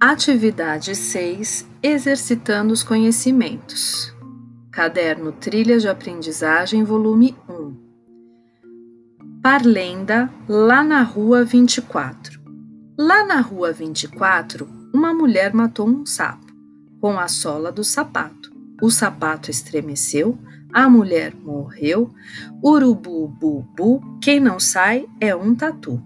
Atividade 6: Exercitando os conhecimentos. Caderno Trilhas de Aprendizagem, volume 1. Parlenda, lá na rua 24. Lá na rua 24, uma mulher matou um sapo com a sola do sapato. O sapato estremeceu, a mulher morreu. Urubu, bu, bu, quem não sai é um tatu.